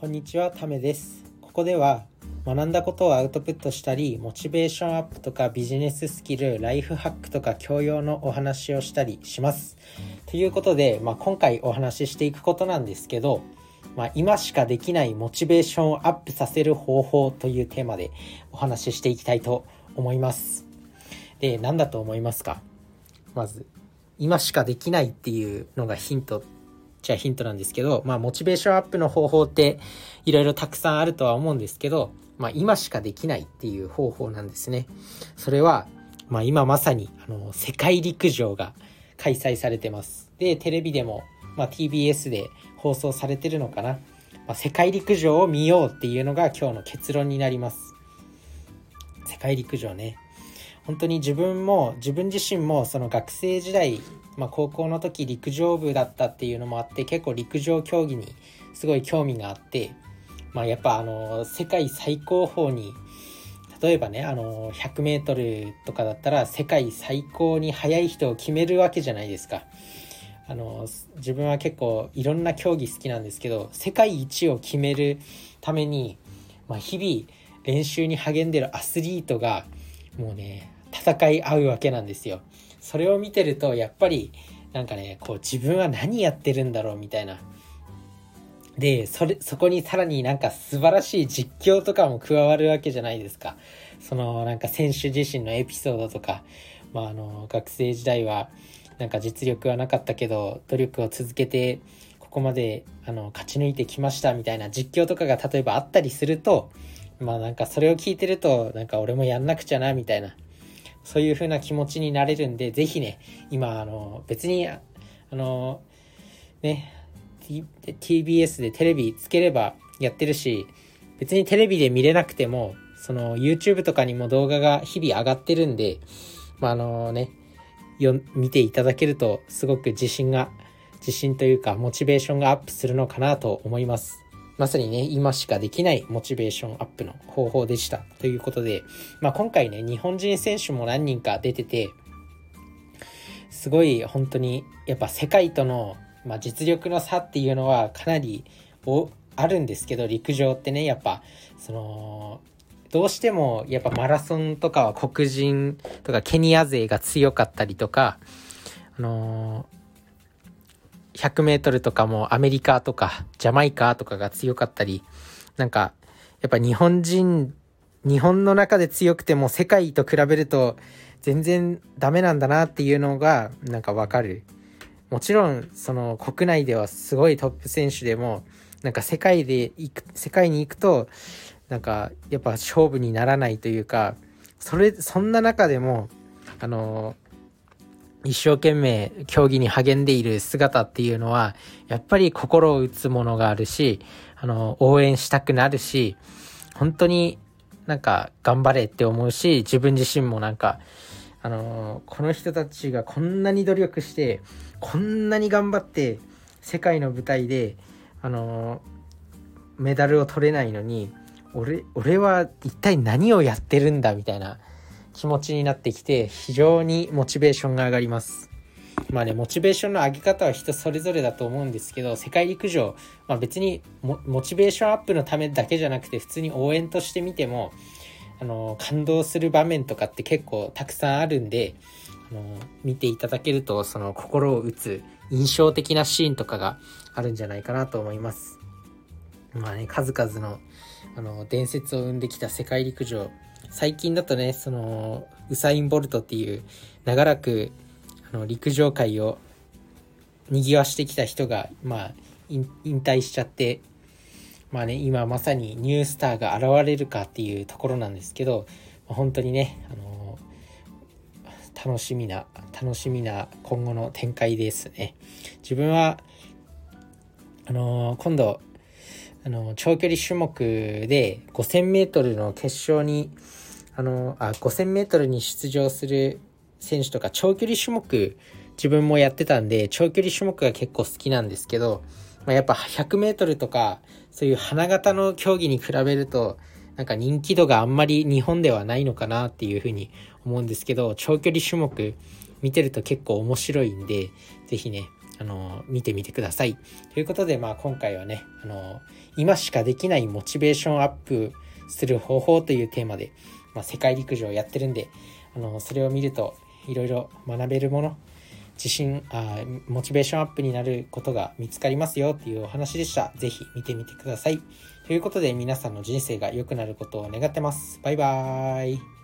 こんにちは、ためです。ここでは学んだことをアウトプットしたり、モチベーションアップとかビジネススキル、ライフハックとか教養のお話をしたりします。ということで、まあ、今回お話ししていくことなんですけど、まあ、今しかできないモチベーションをアップさせる方法というテーマでお話ししていきたいと思います。で、何だと思いますか？まず、今しかできないっていうのがヒントじゃあヒントなんですけど、まあ、モチベーションアップの方法っていろいろたくさんあるとは思うんですけど、まあ、今しかできないっていう方法なんですね。それは、まあ、今まさに、あの、世界陸上が開催されてます。で、テレビでも、まあ、TBS で放送されてるのかな。まあ、世界陸上を見ようっていうのが今日の結論になります。世界陸上ね。本当に自分も自分自身もその学生時代、まあ、高校の時陸上部だったっていうのもあって結構陸上競技にすごい興味があって、まあ、やっぱあの世界最高峰に例えばねあの 100m とかだったら世界最高に速い人を決めるわけじゃないですか。あの自分は結構いろんな競技好きなんですけど世界一を決めるために、まあ、日々練習に励んでるアスリートがもうね戦い合うわけなんですよ。それを見てるとやっぱりなんかねこう自分は何やってるんだろうみたいな。でそれそこにさらになんか素晴らしい実況とかも加わるわけじゃないですか。そのなんか選手自身のエピソードとか、まあ、あの学生時代はなんか実力はなかったけど努力を続けてここまであの勝ち抜いてきましたみたいな実況とかが例えばあったりするとまあなんかそれを聞いてるとなんか俺もやんなくちゃなみたいなそういう風な気持ちになれるんでぜひね今あの別にあのね TBS でテレビつければやってるし別にテレビで見れなくてもその YouTube とかにも動画が日々上がってるんでまああのねよ見ていただけるとすごく自信が自信というかモチベーションがアップするのかなと思います。まさにね今しかできないモチベーションアップの方法でした。ということで、まあ、今回ね日本人選手も何人か出ててすごい本当にやっぱ世界との、まあ、実力の差っていうのはかなりおあるんですけど陸上ってねやっぱそのどうしてもやっぱマラソンとかは黒人とかケニア勢が強かったりとか、あのー、100m とかもアメリカとかジャマイカとかが強かったりなんかやっぱ日本人日本の中で強くても世界と比べると全然ダメなんだなっていうのがなんかわかる。もちろんその国内ではすごいトップ選手でもなんか世界で行く世界に行くとなんかやっぱ勝負にならないというかそれそんな中でもあの一生懸命競技に励んでいる姿っていうのはやっぱり心を打つものがあるしあの応援したくなるし本当になんか頑張れって思うし自分自身もなんかあのこの人たちがこんなに努力してこんなに頑張って世界の舞台であのメダルを取れないのに俺俺は一体何をやってるんだみたいな気持ちになってきて非常にモチベーションが上がります。まあねモチベーションの上げ方は人それぞれだと思うんですけど世界陸上、まあ、別にモチベーションアップのためだけじゃなくて普通に応援としてみてもあの感動する場面とかって結構たくさんあるんであの見ていただけるとその心を打つ印象的なシーンとかがあるんじゃないかなと思います。まあね数々のあの伝説を生んできた世界陸上。最近だとねそのウサイン・ボルトっていう長らくあの陸上界を賑わしてきた人がまあ引退しちゃってまあね今まさにニュースターが現れるかっていうところなんですけど本当にねあの楽しみな楽しみな今後の展開ですね。自分はあの今度あの長距離種目で 5000m の決勝にあのあ 5000m に出場する選手とか長距離種目自分もやってたんで長距離種目が結構好きなんですけど、まあ、やっぱ 100m とかそういう花形の競技に比べるとなんか人気度があんまり日本ではないのかなっていうふうに思うんですけど長距離種目見てると結構面白いんで是非ねあの、見てみてください。ということで、まあ今回はね、あの、今しかできないモチベーションアップする方法というテーマで、まあ、世界陸上やってるんで、あの、それを見るといろいろ学べるもの、自信あ、モチベーションアップになることが見つかりますよっていうお話でした。ぜひ見てみてください。ということで皆さんの人生が良くなることを願ってます。バイバーイ。